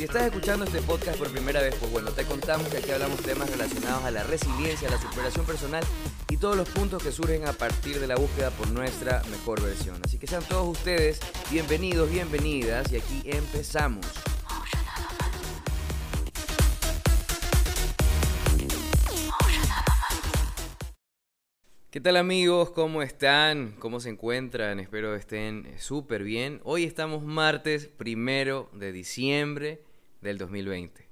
Si estás escuchando este podcast por primera vez, pues bueno, te contamos que aquí hablamos temas relacionados a la resiliencia, a la superación personal y todos los puntos que surgen a partir de la búsqueda por nuestra mejor versión. Así que sean todos ustedes bienvenidos, bienvenidas y aquí empezamos. ¿Qué tal amigos? ¿Cómo están? ¿Cómo se encuentran? Espero estén súper bien. Hoy estamos martes primero de diciembre del 2020.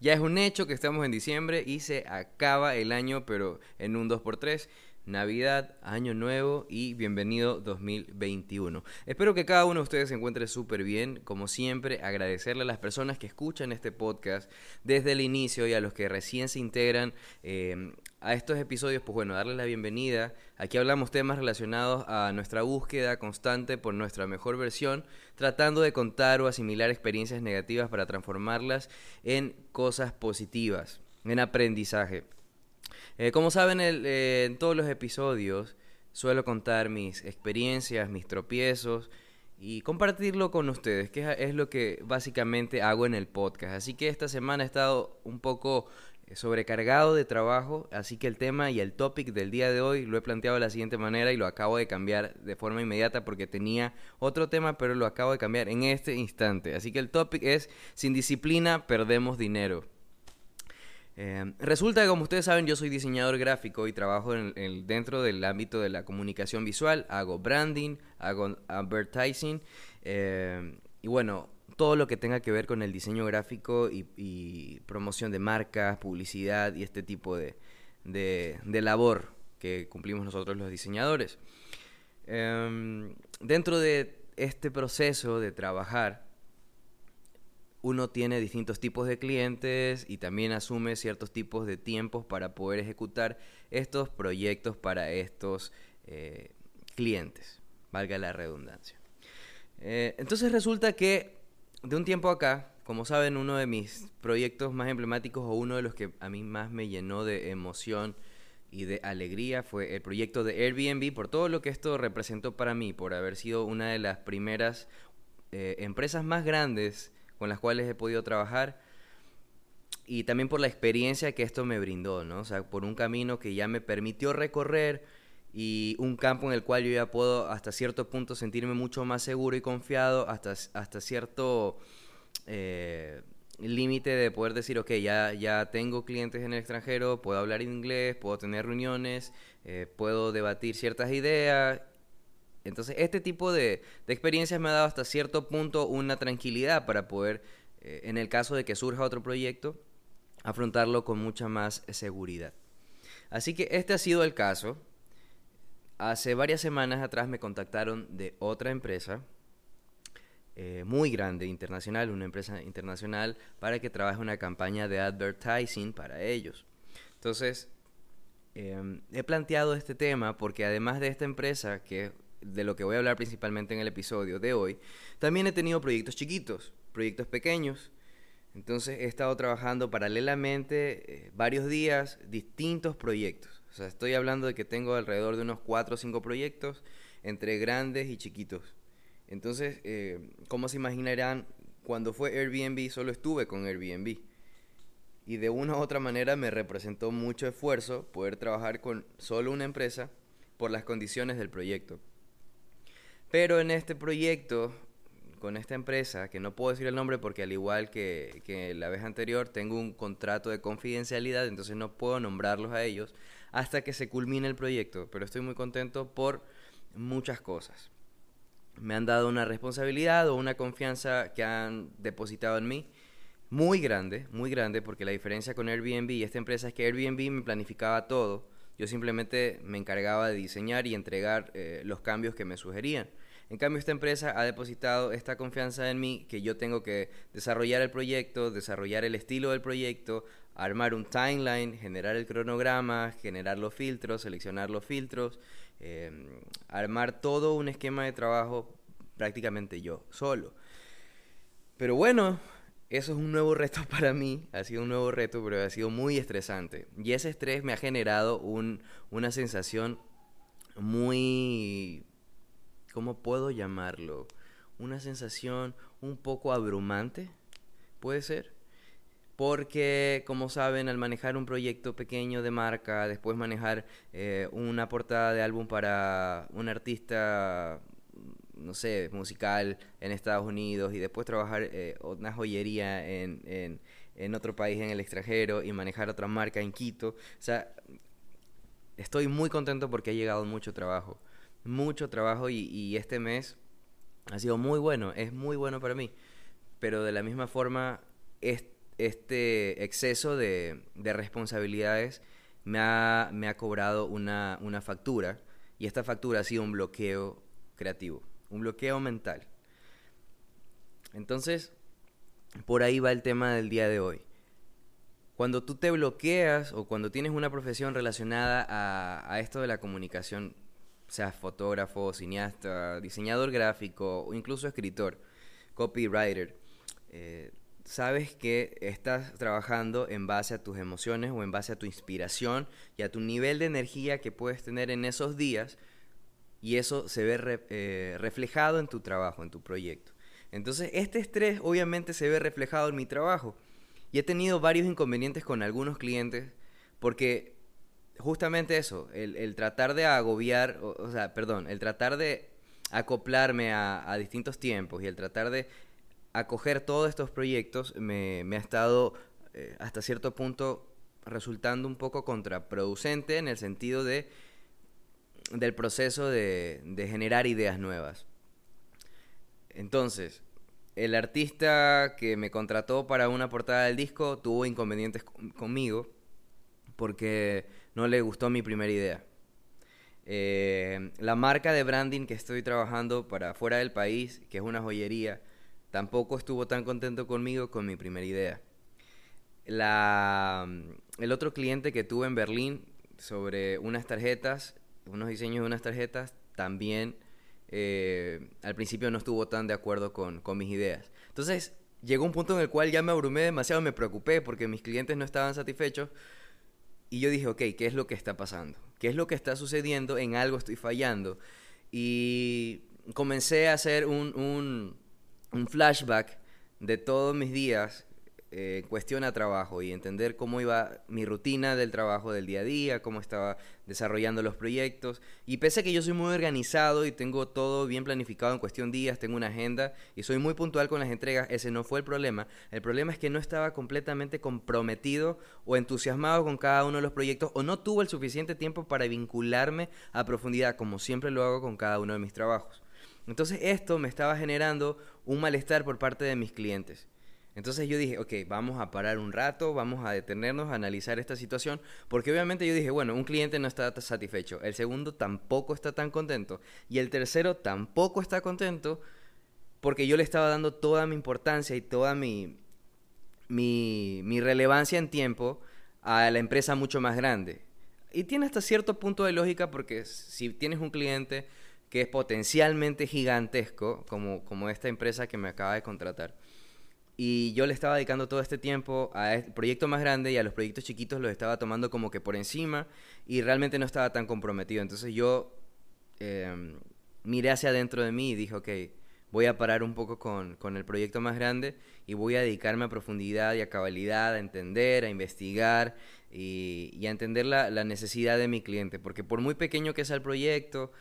Ya es un hecho que estamos en diciembre y se acaba el año, pero en un 2x3. Navidad, Año Nuevo y bienvenido 2021. Espero que cada uno de ustedes se encuentre súper bien. Como siempre, agradecerle a las personas que escuchan este podcast desde el inicio y a los que recién se integran eh, a estos episodios. Pues bueno, darles la bienvenida. Aquí hablamos temas relacionados a nuestra búsqueda constante por nuestra mejor versión, tratando de contar o asimilar experiencias negativas para transformarlas en cosas positivas, en aprendizaje. Eh, como saben, eh, en todos los episodios suelo contar mis experiencias, mis tropiezos y compartirlo con ustedes, que es lo que básicamente hago en el podcast. Así que esta semana he estado un poco sobrecargado de trabajo, así que el tema y el topic del día de hoy lo he planteado de la siguiente manera y lo acabo de cambiar de forma inmediata porque tenía otro tema, pero lo acabo de cambiar en este instante. Así que el topic es, sin disciplina perdemos dinero. Eh, resulta que, como ustedes saben, yo soy diseñador gráfico y trabajo en, dentro del ámbito de la comunicación visual. Hago branding, hago advertising eh, y bueno, todo lo que tenga que ver con el diseño gráfico y, promoción de marcas, publicidad y este tipo de, labor que cumplimos nosotros los diseñadores. Em, dentro de este proceso de trabajar, uno tiene distintos tipos de clientes y también asume ciertos tipos de tiempos para poder ejecutar estos proyectos para estos eh, clientes, valga la redundancia. Eh, entonces resulta que de un tiempo acá, como saben, uno de mis proyectos más emblemáticos o uno de los que a mí más me llenó de emoción y de alegría fue el proyecto de Airbnb por todo lo que esto representó para mí, por haber sido una de las primeras eh, empresas más grandes con las cuales he podido trabajar y también por la experiencia que esto me brindó, ¿no? O sea, por un camino que ya me permitió recorrer y un campo en el cual yo ya puedo hasta cierto punto sentirme mucho más seguro y confiado, hasta, hasta cierto eh, límite de poder decir, ok, ya, ya tengo clientes en el extranjero, puedo hablar inglés, puedo tener reuniones, eh, puedo debatir ciertas ideas entonces, este tipo de, experiencias me ha dado hasta cierto punto una tranquilidad para poder, eh, en el caso de que surja otro proyecto, afrontarlo con mucha más seguridad. Así que este ha sido el caso. Hace varias semanas atrás me contactaron de otra empresa eh, muy grande, internacional, una empresa internacional, para que trabaje una campaña de advertising para ellos. Entonces, em, he planteado este tema porque además de esta empresa, que de lo que voy a hablar principalmente en el episodio de hoy, también he tenido proyectos chiquitos, proyectos pequeños. Entonces he estado trabajando paralelamente eh, varios días, distintos proyectos. O sea, estoy hablando de que tengo alrededor de unos 4 o 5 proyectos entre grandes y chiquitos. Entonces, eh, como se imaginarán, cuando fue Airbnb solo estuve con Airbnb. Y de una u otra manera me representó mucho esfuerzo poder trabajar con solo una empresa por las condiciones del proyecto. Pero en este proyecto, con esta empresa, que no puedo decir el nombre porque al igual que, la vez anterior, tengo un contrato de confidencialidad, entonces no puedo nombrarlos a ellos hasta que se culmine el proyecto. Pero estoy muy contento por muchas cosas. Me han dado una responsabilidad o una confianza que han depositado en mí muy grande, muy grande, porque la diferencia con Airbnb y esta empresa es que Airbnb me planificaba todo. Yo simplemente me encargaba de diseñar y entregar eh, los cambios que me sugerían. En cambio, esta empresa ha depositado esta confianza en mí que yo tengo que desarrollar el proyecto, desarrollar el estilo del proyecto, armar un timeline, generar el cronograma, generar los filtros, seleccionar los filtros, em, armar todo un esquema de trabajo prácticamente yo, solo. Pero bueno, eso es un nuevo reto para mí, ha sido un nuevo reto, pero ha sido muy estresante. Y ese estrés me ha generado una sensación muy... ¿Cómo puedo llamarlo? Una sensación un poco abrumante, puede ser. Porque, como saben, al manejar un proyecto pequeño de marca, después manejar eh, una portada de álbum para un artista no sé, musical en Estados Unidos y después trabajar eh, una joyería en, en, otro país en el extranjero y manejar otra marca en Quito. O sea, estoy muy contento porque ha llegado mucho trabajo, mucho trabajo y, este mes ha sido muy bueno, es muy bueno para mí. Pero de la misma forma, este exceso de, de responsabilidades me ha, cobrado una factura y esta factura ha sido un bloqueo creativo un bloqueo mental. Entonces, por ahí va el tema del día de hoy. Cuando tú te bloqueas o cuando tienes una profesión relacionada a, esto de la comunicación, sea fotógrafo, cineasta, diseñador gráfico o incluso escritor, copywriter, eh, sabes que estás trabajando en base a tus emociones o en base a tu inspiración y a tu nivel de energía que puedes tener en esos días y eso se ve eh, reflejado en tu trabajo, en tu proyecto. Entonces, este estrés obviamente se ve reflejado en mi trabajo. Y he tenido varios inconvenientes con algunos clientes porque justamente eso, el, tratar de agobiar, o, sea, perdón, el tratar de acoplarme a, distintos tiempos y el tratar de acoger todos estos proyectos me, ha estado eh, hasta cierto punto resultando un poco contraproducente en el sentido de del proceso de, generar ideas nuevas. Entonces, el artista que me contrató para una portada del disco tuvo inconvenientes conmigo porque no le gustó mi primera idea. Eh, la marca de branding que estoy trabajando para fuera del país, que es una joyería, tampoco estuvo tan contento conmigo con mi primera idea. el otro cliente que tuve en Berlín sobre unas tarjetas unos diseños de unas tarjetas, también eh, al principio no estuvo tan de acuerdo con, con mis ideas. Entonces llegó un punto en el cual ya me abrumé demasiado, me preocupé porque mis clientes no estaban satisfechos. Y yo dije, ok, ¿qué es lo que está pasando? ¿Qué es lo que está sucediendo? En algo estoy fallando. Y comencé a hacer un, un, un flashback de todos mis días eh, cuestión a trabajo y entender cómo iba mi rutina del trabajo del día a día, cómo estaba desarrollando los proyectos. Y pese a que yo soy muy organizado y tengo todo bien planificado en cuestión días, tengo una agenda y soy muy puntual con las entregas, ese no fue el problema. El problema es que no estaba completamente comprometido o entusiasmado con cada uno de los proyectos o no tuvo el suficiente tiempo para vincularme a profundidad, como siempre lo hago con cada uno de mis trabajos. Entonces esto me estaba generando un malestar por parte de mis clientes. Entonces yo dije, ok, vamos a parar un rato, vamos a detenernos a analizar esta situación, porque obviamente yo dije, bueno, un cliente no está satisfecho, el segundo tampoco está tan contento y el tercero tampoco está contento porque yo le estaba dando toda mi importancia y toda mi, mi, mi relevancia en tiempo a la empresa mucho más grande. Y tiene hasta cierto punto de lógica porque si tienes un cliente que es potencialmente gigantesco, como, como esta empresa que me acaba de contratar, y yo le estaba dedicando todo este tiempo a este proyecto más grande y a los proyectos chiquitos los estaba tomando como que por encima y realmente no estaba tan comprometido. Entonces yo em, miré hacia adentro de mí y dije, ok, voy a parar un poco con, con, el proyecto más grande y voy a dedicarme a profundidad y a cabalidad, a entender, a investigar y, y a entender la, la necesidad de mi cliente. Porque por muy pequeño que sea el proyecto,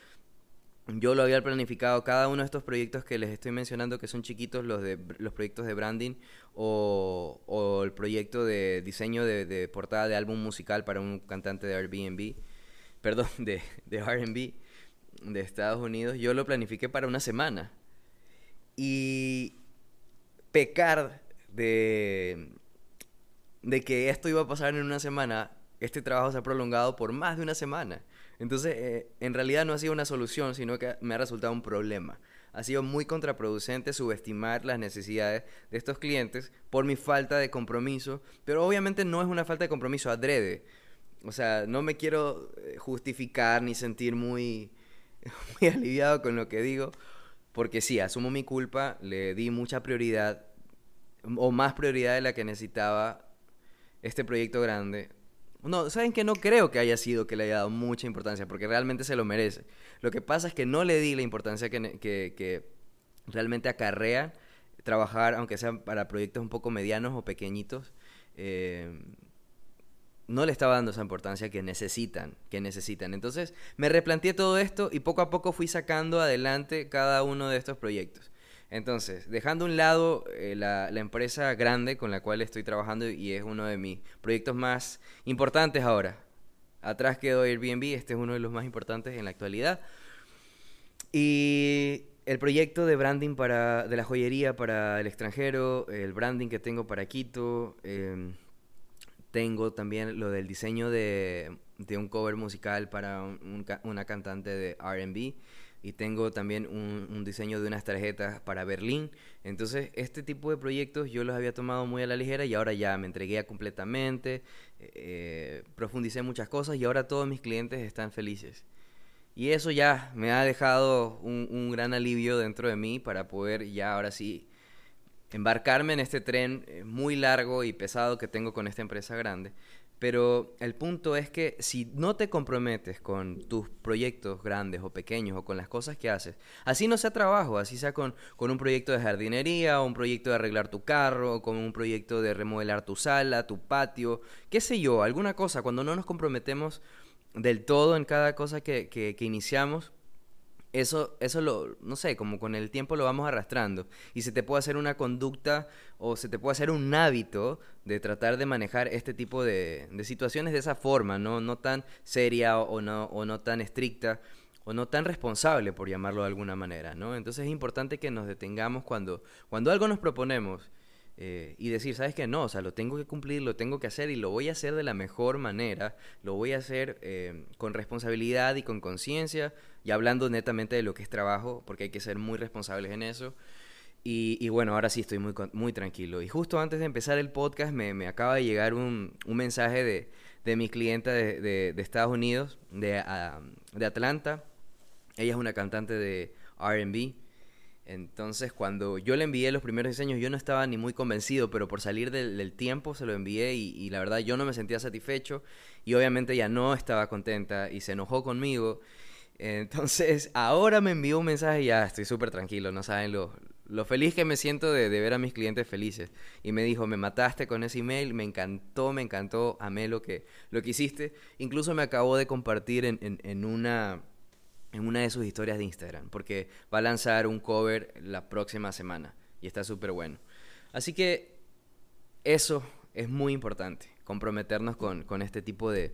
yo lo había planificado cada uno de estos proyectos que les estoy mencionando que son chiquitos los de los proyectos de branding o, el proyecto de diseño de, portada de álbum musical para un cantante de Airbnb perdón de, de R&B de Estados Unidos yo lo planifiqué para una semana. Y pecar de de que esto iba a pasar en una semana este trabajo se ha prolongado por más de una semana entonces, eh, en realidad no ha sido una solución, sino que me ha resultado un problema. ha sido muy contraproducente subestimar las necesidades de estos clientes por mi falta de compromiso, pero obviamente no es una falta de compromiso adrede. O sea, no me quiero eh, justificar ni sentir muy, muy aliviado con lo que digo, porque sí, asumo mi culpa, le di mucha prioridad, o más prioridad de la que necesitaba este proyecto grande. No, ¿saben que No creo que haya sido que le haya dado mucha importancia, porque realmente se lo merece. Lo que pasa es que no le di la importancia que, que, realmente acarrea trabajar, aunque sean para proyectos un poco medianos o pequeñitos. Eh, no le estaba dando esa importancia que necesitan, que necesitan. Entonces me replanteé todo esto y poco a poco fui sacando adelante cada uno de estos proyectos. Entonces, dejando a un lado eh, la, empresa grande con la cual estoy trabajando y es uno de mis proyectos más importantes ahora. Atrás quedó Airbnb, este es uno de los más importantes en la actualidad. Y el proyecto de branding para, de la joyería para el extranjero, el branding que tengo para Quito, em, tengo también lo del diseño de, un cover musical para una cantante de RB. Y tengo también un, diseño de unas tarjetas para Berlín. Entonces, este tipo de proyectos yo los había tomado muy a la ligera y ahora ya me entregué completamente. Eh, profundicé muchas cosas y ahora todos mis clientes están felices. Y eso ya me ha dejado un, un gran alivio dentro de mí para poder ya ahora sí embarcarme en este tren eh, muy largo y pesado que tengo con esta empresa grande. Pero el punto es que si no te comprometes con tus proyectos grandes o pequeños o con las cosas que haces, así no sea trabajo, así sea con, con un proyecto de jardinería o un proyecto de arreglar tu carro o con un proyecto de remodelar tu sala, tu patio, qué sé yo, alguna cosa, cuando no nos comprometemos del todo en cada cosa que, que, que iniciamos, eso, eso lo, no sé, como con el tiempo lo vamos arrastrando. Y se te puede hacer una conducta o se te puede hacer un hábito de tratar de manejar este tipo de, de situaciones de esa forma, ¿no? No tan seria o no, o no tan estricta o no tan responsable, por llamarlo de alguna manera, ¿no? Entonces es importante que nos detengamos cuando, cuando algo nos proponemos eh, y decir, ¿sabes qué? No, o sea, lo tengo que cumplir, lo tengo que hacer y lo voy a hacer de la mejor manera, lo voy a hacer eh, con responsabilidad y con conciencia, y hablando netamente de lo que es trabajo, porque hay que ser muy responsables en eso. Y, bueno, ahora sí estoy muy, muy tranquilo. Y justo antes de empezar el podcast me, me acaba de llegar un, un mensaje de, de, mi clienta de, de, Estados Unidos, de, de Atlanta. Ella es una cantante de RB. Entonces, cuando yo le envié los primeros diseños, yo no estaba ni muy convencido, pero por salir del, tiempo se lo envié y, la verdad yo no me sentía satisfecho y obviamente ella no estaba contenta y se enojó conmigo entonces, ahora me envió un mensaje y ya estoy súper tranquilo, no saben lo, lo feliz que me siento de, ver a mis clientes felices. Y me dijo, me mataste con ese email, me encantó, me encantó, amé lo que, lo que hiciste. Incluso me acabó de compartir en, en, una, en una de sus historias de Instagram, porque va a lanzar un cover la próxima semana y está súper bueno. Así que eso es muy importante, comprometernos con, con este tipo de,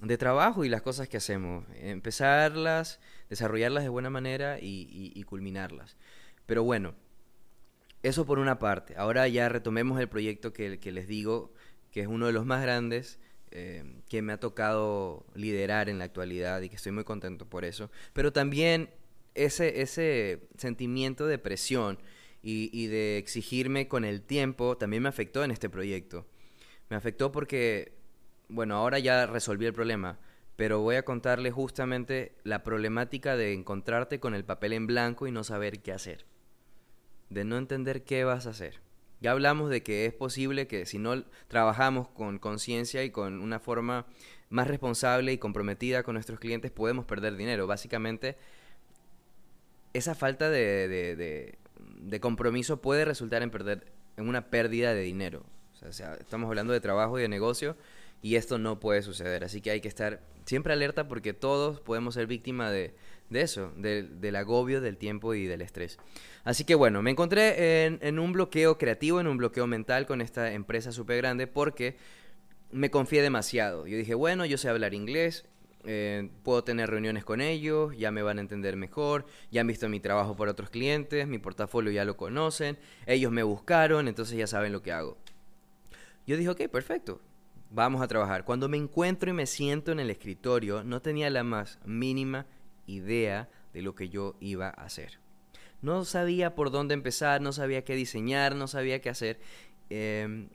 de trabajo y las cosas que hacemos. Empezarlas, desarrollarlas de buena manera y, culminarlas. Pero bueno, eso por una parte. Ahora ya retomemos el proyecto que, les digo, que es uno de los más grandes eh, que me ha tocado liderar en la actualidad y que estoy muy contento por eso. Pero también ese, ese sentimiento de presión y, y de exigirme con el tiempo también me afectó en este proyecto. Me afectó porque bueno, ahora ya resolví el problema, pero voy a contarle justamente la problemática de encontrarte con el papel en blanco y no saber qué hacer, de no entender qué vas a hacer. Ya hablamos de que es posible que si no trabajamos con conciencia y con una forma más responsable y comprometida con nuestros clientes, podemos perder dinero. Básicamente, esa falta de, de, compromiso puede resultar en, perder, en una pérdida de dinero. O sea, estamos hablando de trabajo y de negocio y esto no puede suceder. Así que hay que estar siempre alerta porque todos podemos ser víctimas de, eso, del agobio, del tiempo y del estrés. Así que bueno, me encontré en, un bloqueo creativo, en un bloqueo mental con esta empresa súper grande porque me confié demasiado. Yo dije, bueno, yo sé hablar inglés, eh, puedo tener reuniones con ellos, ya me van a entender mejor, ya han visto mi trabajo por otros clientes, mi portafolio ya lo conocen, ellos me buscaron, entonces ya saben lo que hago. Yo dije, ok, perfecto, vamos a trabajar. Cuando me encuentro y me siento en el escritorio, no tenía la más mínima idea de lo que yo iba a hacer. no sabía por dónde empezar, no sabía qué diseñar, no sabía qué hacer. Em,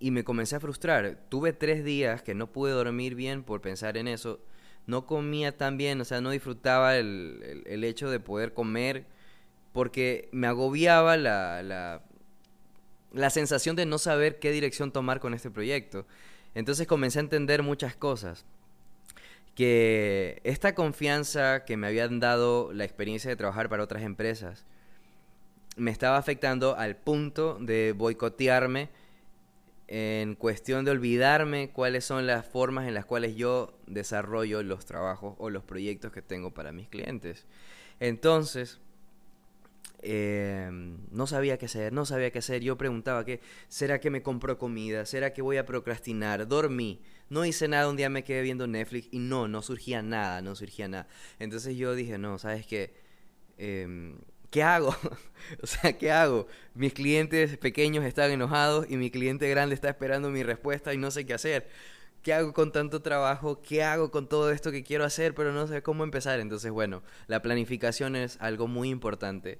y me comencé a frustrar. Tuve tres días que no pude dormir bien por pensar en eso. No comía tan bien, o sea, no disfrutaba el, el, hecho de poder comer porque me agobiaba la, la, la sensación de no saber qué dirección tomar con este proyecto. Entonces comencé a entender muchas cosas. Que esta confianza que me habían dado la experiencia de trabajar para otras empresas me estaba afectando al punto de boicotearme en cuestión de olvidarme cuáles son las formas en las cuales yo desarrollo los trabajos o los proyectos que tengo para mis clientes. Entonces, em, no sabía qué hacer, no sabía qué hacer. Yo preguntaba, ¿qué, ¿será que me compro comida? ¿Será que voy a procrastinar? Dormí. No hice nada, un día me quedé viendo Netflix y no, no surgía nada, no surgía nada. Entonces yo dije, no, ¿sabes qué? Em, ¿qué hago? o sea, ¿qué hago? Mis clientes pequeños están enojados y mi cliente grande está esperando mi respuesta y no sé qué hacer. ¿Qué hago con tanto trabajo? ¿Qué hago con todo esto que quiero hacer pero no sé cómo empezar? Entonces, bueno, la planificación es algo muy importante.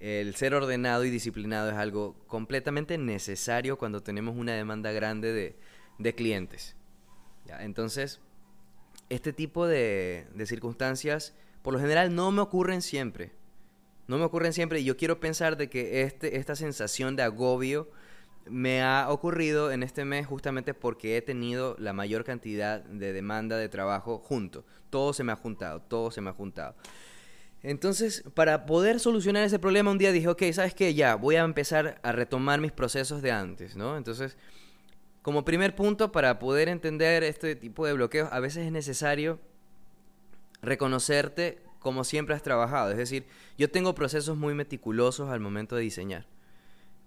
El ser ordenado y disciplinado es algo completamente necesario cuando tenemos una demanda grande de, clientes. Entonces, este tipo de, de circunstancias por lo general no me ocurren siempre no me ocurren siempre y yo quiero pensar de que este, esta sensación de agobio me ha ocurrido en este mes justamente porque he tenido la mayor cantidad de demanda de trabajo junto. Todo se me ha juntado, todo se me ha juntado. Entonces, para poder solucionar ese problema, un día dije, ok, ¿sabes qué? Ya, voy a empezar a retomar mis procesos de antes, ¿no? Entonces, como primer punto, para poder entender este tipo de bloqueos, a veces es necesario reconocerte como siempre has trabajado. Es decir, yo tengo procesos muy meticulosos al momento de diseñar.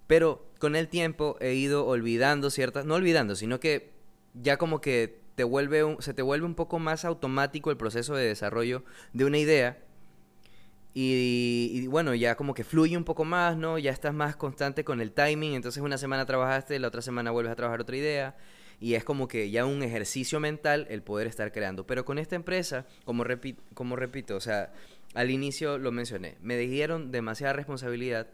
Pero con el tiempo he ido olvidando ciertas, no olvidando, sino que ya como que te vuelve se te vuelve un poco más automático el proceso de desarrollo de una idea. Y, bueno, ya como que fluye un poco más, ¿no? Ya estás más constante con el timing, entonces una semana trabajaste, la otra semana vuelves a trabajar otra idea, y es como que ya un ejercicio mental el poder estar creando. Pero con esta empresa, como, como repito, o sea, al inicio lo mencioné, me dieron demasiada responsabilidad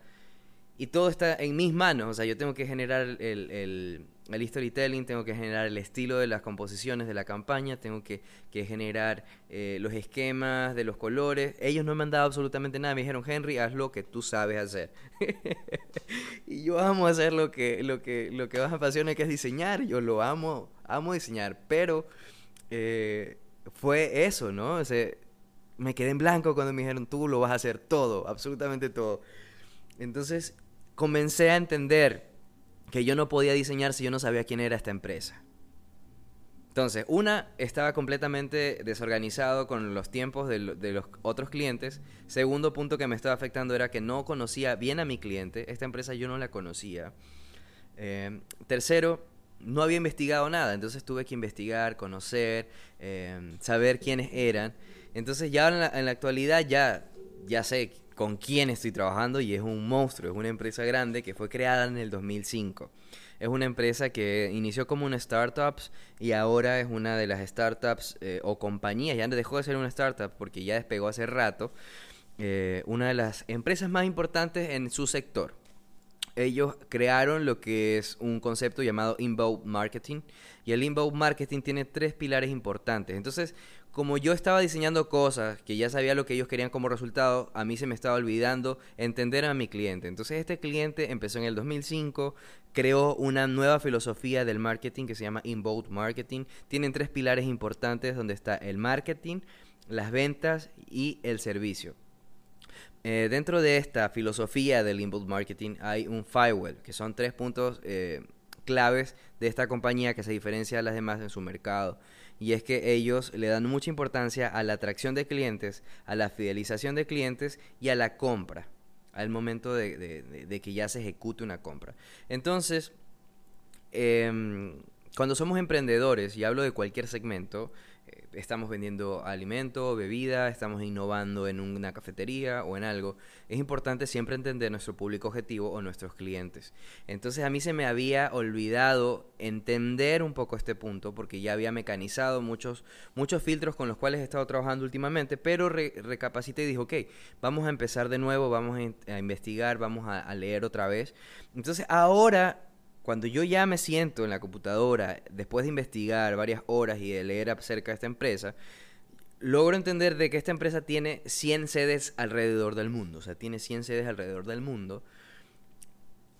y todo está en mis manos. O sea, yo tengo que generar el, el storytelling, tengo que generar el estilo de las composiciones de la campaña, tengo que, que generar eh, los esquemas de los colores. Ellos no me han dado absolutamente nada. Me dijeron, Henry, haz lo que tú sabes hacer. y yo amo hacer lo que, lo que, lo que más apasiona, que es diseñar. Yo lo amo, amo diseñar. Pero eh, fue eso, ¿no? O sea, me quedé en blanco cuando me dijeron, tú lo vas a hacer todo, absolutamente todo. Entonces, comencé a entender que yo no podía diseñar si yo no sabía quién era esta empresa. Entonces, una, estaba completamente desorganizado con los tiempos de, los otros clientes. Segundo punto que me estaba afectando era que no conocía bien a mi cliente. Esta empresa yo no la conocía. Eh, tercero, no había investigado nada. Entonces tuve que investigar, conocer, eh, saber quiénes eran. Entonces ya en la, en la actualidad ya, ya sé con quién estoy trabajando y es un monstruo, es una empresa grande que fue creada en el 2005. Es una empresa que inició como una startup y ahora es una de las startups eh, o compañías, ya dejó de ser una startup porque ya despegó hace rato, eh, una de las empresas más importantes en su sector. Ellos crearon lo que es un concepto llamado inbound marketing y el inbound marketing tiene tres pilares importantes. Entonces, como yo estaba diseñando cosas que ya sabía lo que ellos querían como resultado, a mí se me estaba olvidando entender a mi cliente. Entonces este cliente empezó en el 2005, creó una nueva filosofía del marketing que se llama Inbound Marketing. Tienen tres pilares importantes donde está el marketing, las ventas y el servicio. Eh, dentro de esta filosofía del inbound marketing hay un firewall, que son tres puntos eh, claves de esta compañía que se diferencia de las demás en su mercado y es que ellos le dan mucha importancia a la atracción de clientes, a la fidelización de clientes y a la compra, al momento de, que ya se ejecute una compra. Entonces, em, cuando somos emprendedores, y hablo de cualquier segmento, estamos vendiendo alimento, bebida, estamos innovando en una cafetería o en algo, es importante siempre entender nuestro público objetivo o nuestros clientes. Entonces a mí se me había olvidado entender un poco este punto porque ya había mecanizado muchos, muchos filtros con los cuales he estado trabajando últimamente, pero recapacité y dije, ok, vamos a empezar de nuevo, vamos a, investigar, vamos a leer otra vez. Entonces ahora cuando yo ya me siento en la computadora, después de investigar varias horas y de leer acerca de esta empresa, logro entender de que esta empresa tiene 100 sedes alrededor del mundo. O sea, tiene 100 sedes alrededor del mundo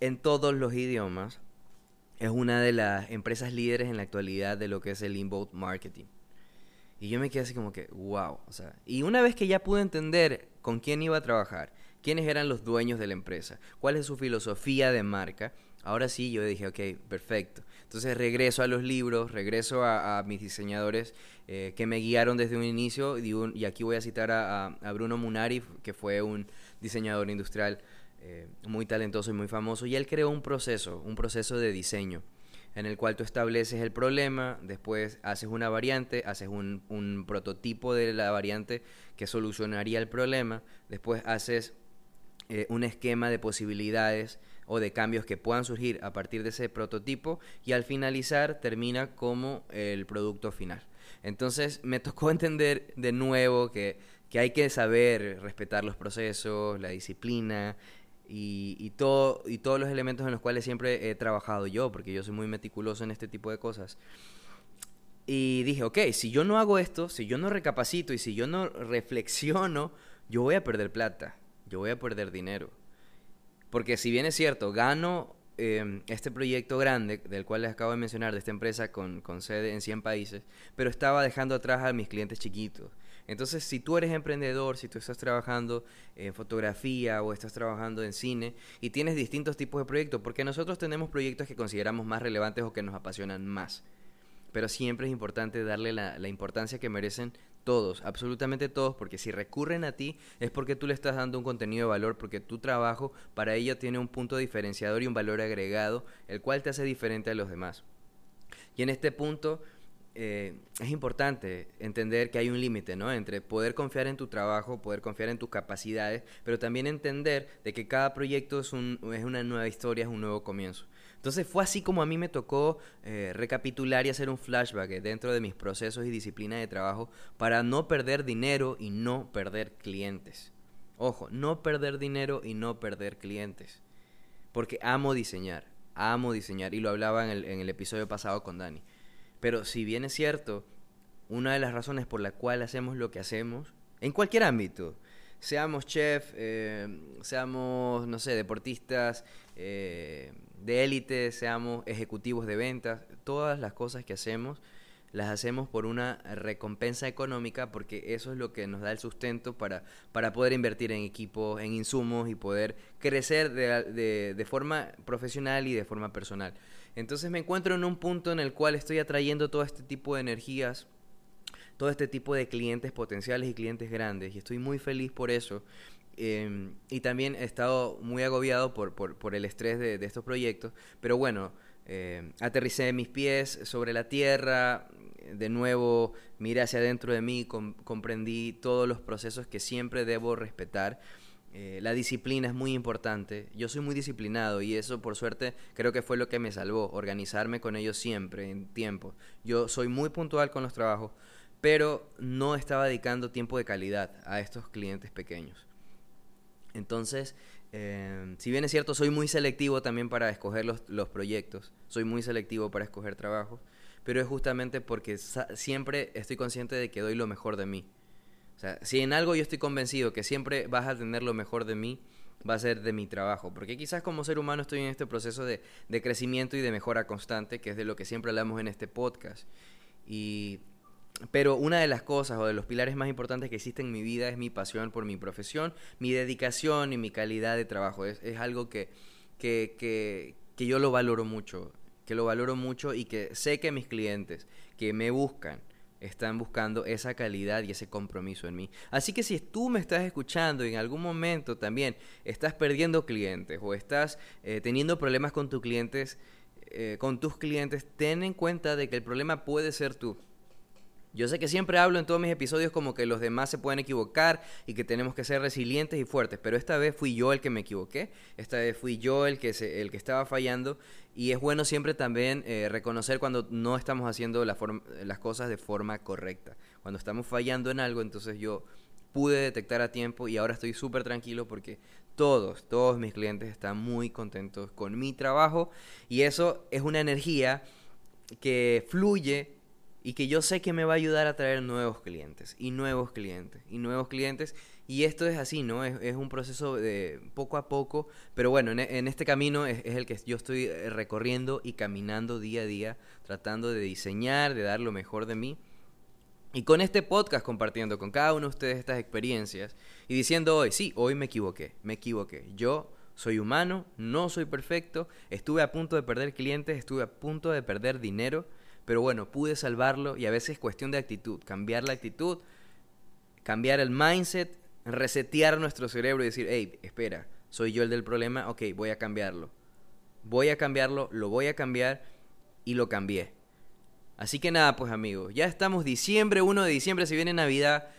en todos los idiomas. Es una de las empresas líderes en la actualidad de lo que es el inbound marketing. Y yo me quedé así como que, wow. O sea, y una vez que ya pude entender con quién iba a trabajar, quiénes eran los dueños de la empresa, cuál es su filosofía de marca, Ahora sí, yo dije, ok, perfecto. Entonces regreso a los libros, regreso a, mis diseñadores eh, que me guiaron desde un inicio y, aquí voy a citar a, Bruno Munari, que fue un diseñador industrial eh, muy talentoso y muy famoso, y él creó un proceso, un proceso de diseño en el cual tú estableces el problema, después haces una variante, haces un, prototipo de la variante que solucionaría el problema, después haces eh, un esquema de posibilidades o de cambios que puedan surgir a partir de ese prototipo y al finalizar termina como el producto final. Entonces me tocó entender de nuevo que, hay que saber respetar los procesos, la disciplina y, todo, y todos los elementos en los cuales siempre he trabajado yo, porque yo soy muy meticuloso en este tipo de cosas. Y dije, ok, si yo no hago esto, si yo no recapacito y si yo no reflexiono, yo voy a perder plata, yo voy a perder dinero. Porque si bien es cierto, gano em, este proyecto grande del cual les acabo de mencionar, de esta empresa con, sede en 100 países, pero estaba dejando atrás a mis clientes chiquitos. Entonces, si tú eres emprendedor, si tú estás trabajando en fotografía o estás trabajando en cine y tienes distintos tipos de proyectos, porque nosotros tenemos proyectos que consideramos más relevantes o que nos apasionan más pero siempre es importante darle la, importancia que merecen todos, absolutamente todos, porque si recurren a ti es porque tú le estás dando un contenido de valor, porque tu trabajo para ella tiene un punto diferenciador y un valor agregado, el cual te hace diferente a los demás. Y en este punto eh, es importante entender que hay un límite, ¿no? Entre poder confiar en tu trabajo, poder confiar en tus capacidades, pero también entender de que cada proyecto es, un, es una nueva historia, es un nuevo comienzo. Entonces fue así como a mí me tocó eh, recapitular y hacer un flashback eh, dentro de mis procesos y disciplina de trabajo para no perder dinero y no perder clientes. Ojo, no perder dinero y no perder clientes. Porque amo diseñar, amo diseñar y lo hablaba en el, en el episodio pasado con Dani. Pero si bien es cierto, una de las razones por la cual hacemos lo que hacemos, en cualquier ámbito, seamos chef, eh, seamos, no sé, deportistas eh, de élite, seamos ejecutivos de ventas, todas las cosas que hacemos las hacemos por una recompensa económica porque eso es lo que nos da el sustento para, para poder invertir en equipos, en insumos y poder crecer de, de forma profesional y de forma personal. Entonces me encuentro en un punto en el cual estoy atrayendo todo este tipo de energías todo este tipo de clientes potenciales y clientes grandes y estoy muy feliz por eso. Em, y también he estado muy agobiado por, por, el estrés de, estos proyectos, pero bueno, eh, aterricé mis pies sobre la tierra, de nuevo miré hacia adentro de mí, comprendí todos los procesos que siempre debo respetar. Eh, la disciplina es muy importante. Yo soy muy disciplinado y eso por suerte creo que fue lo que me salvó, organizarme con ellos siempre, en tiempo. Yo soy muy puntual con los trabajos, pero no estaba dedicando tiempo de calidad a estos clientes pequeños. Entonces, eh, si bien es cierto, soy muy selectivo también para escoger los, proyectos, soy muy selectivo para escoger trabajos, pero es justamente porque siempre estoy consciente de que doy lo mejor de mí. O sea, si en algo yo estoy convencido que siempre vas a tener lo mejor de mí, va a ser de mi trabajo. Porque quizás como ser humano estoy en este proceso de, de crecimiento y de mejora constante, que es de lo que siempre hablamos en este podcast. Y pero una de las cosas o de los pilares más importantes que existen en mi vida es mi pasión por mi profesión, mi dedicación y mi calidad de trabajo. Es, algo que, que, que, que yo lo valoro mucho, que lo valoro mucho y que sé que mis clientes que me buscan, están buscando esa calidad y ese compromiso en mí. Así que si tú me estás escuchando y en algún momento también estás perdiendo clientes o estás eh, teniendo problemas con tus clientes, eh, con tus clientes, ten en cuenta de que el problema puede ser tú. Yo sé que siempre hablo en todos mis episodios como que los demás se pueden equivocar y que tenemos que ser resilientes y fuertes, pero esta vez fui yo el que me equivoqué, esta vez fui yo el que, el que estaba fallando y es bueno siempre también eh, reconocer cuando no estamos haciendo la las cosas de forma correcta. Cuando estamos fallando en algo, entonces yo pude detectar a tiempo y ahora estoy súper tranquilo porque todos, todos mis clientes están muy contentos con mi trabajo y eso es una energía que fluye y que yo sé que me va a ayudar a traer nuevos clientes y nuevos clientes y nuevos clientes. Y esto es así, ¿no? Es, un proceso de poco a poco, pero bueno, en, este camino es, el que yo estoy eh, recorriendo y caminando día a día, tratando de diseñar, de dar lo mejor de mí. Y con este podcast compartiendo con cada uno de ustedes estas experiencias y diciendo hoy, sí, hoy me equivoqué, me equivoqué. Yo soy humano, no soy perfecto, estuve a punto de perder clientes, estuve a punto de perder dinero, pero bueno, pude salvarlo y a veces es cuestión de actitud, cambiar la actitud, cambiar el mindset, resetear nuestro cerebro y decir, hey, espera, soy yo el del problema, ok, voy a cambiarlo. Voy a cambiarlo, lo voy a cambiar y lo cambié. Así que nada, pues amigos, ya estamos diciembre, 1 de diciembre, si viene Navidad,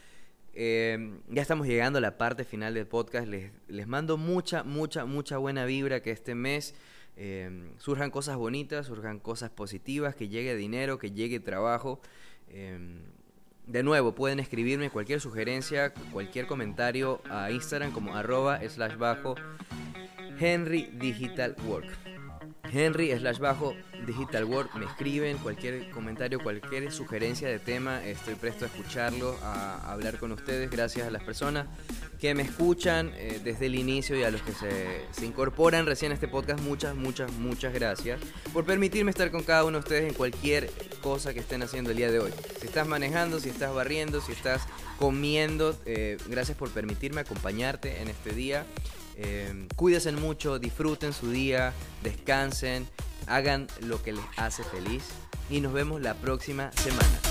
eh, ya estamos llegando a la parte final del podcast. Les, les mando mucha, mucha, mucha buena vibra que este mes Em, surjan cosas bonitas, surjan cosas positivas, que llegue dinero, que llegue trabajo. Em, de nuevo, pueden escribirme cualquier sugerencia, cualquier comentario a Instagram como arroba slash bajo Henry Digital Work. Henry slash bajo Digital Work, me escriben cualquier comentario, cualquier sugerencia de tema, estoy presto a escucharlo, a hablar con ustedes, gracias a las personas que me escuchan eh, desde el inicio y a los que se, se, incorporan recién a este podcast, muchas, muchas, muchas gracias por permitirme estar con cada uno de ustedes en cualquier cosa que estén haciendo el día de hoy. Si estás manejando, si estás barriendo, si estás comiendo, eh, gracias por permitirme acompañarte en este día. Eh, cuídense mucho, disfruten su día, descansen, hagan lo que les hace feliz y nos vemos la próxima semana.